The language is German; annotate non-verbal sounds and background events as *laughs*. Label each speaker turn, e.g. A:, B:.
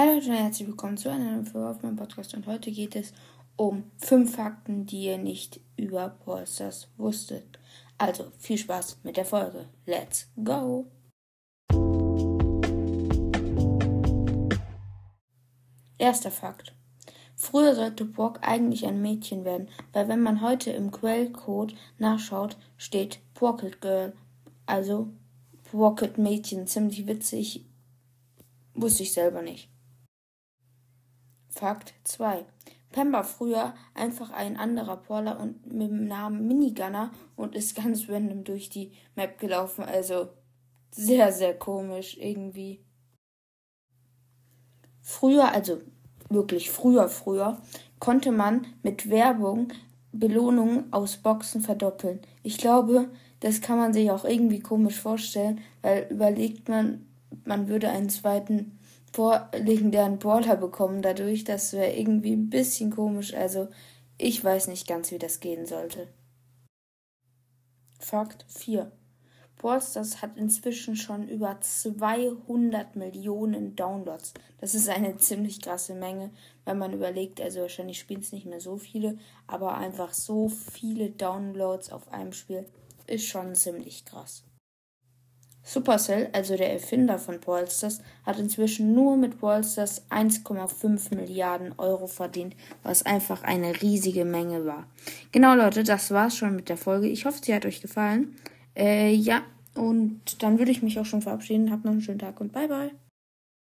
A: Hallo und herzlich willkommen zu einer neuen Folge auf meinem Podcast und heute geht es um fünf Fakten, die ihr nicht über Polsters wusstet. Also viel Spaß mit der Folge. Let's go! Erster Fakt. Früher sollte Brock eigentlich ein Mädchen werden, weil wenn man heute im Quellcode nachschaut, steht Pocket Girl, also Pocket Mädchen. Ziemlich witzig, wusste ich selber nicht. Fakt 2. Pam war früher einfach ein anderer Brawler und mit dem Namen Minigunner und ist ganz *laughs* random durch die Map gelaufen. Also sehr, sehr komisch irgendwie. Früher, also wirklich früher, früher, konnte man mit Werbung Belohnungen aus Boxen verdoppeln. Ich glaube, das kann man sich auch irgendwie komisch vorstellen, weil überlegt man, man würde einen zweiten legendären Brawler bekommen dadurch. Das wäre irgendwie ein bisschen komisch. Also ich weiß nicht ganz, wie das gehen sollte. Fakt 4. Ballstars hat inzwischen schon über 200 Millionen Downloads. Das ist eine ziemlich krasse Menge, wenn man überlegt, also wahrscheinlich spielen es nicht mehr so viele, aber einfach so viele Downloads auf einem Spiel ist schon ziemlich krass. Supercell, also der Erfinder von Ballstars, hat inzwischen nur mit Ballstars 1,5 Milliarden Euro verdient, was einfach eine riesige Menge war. Genau, Leute, das war's schon mit der Folge. Ich hoffe, sie hat euch gefallen. Äh, ja, und dann würde ich mich auch schon verabschieden. Habt noch einen schönen Tag und bye bye.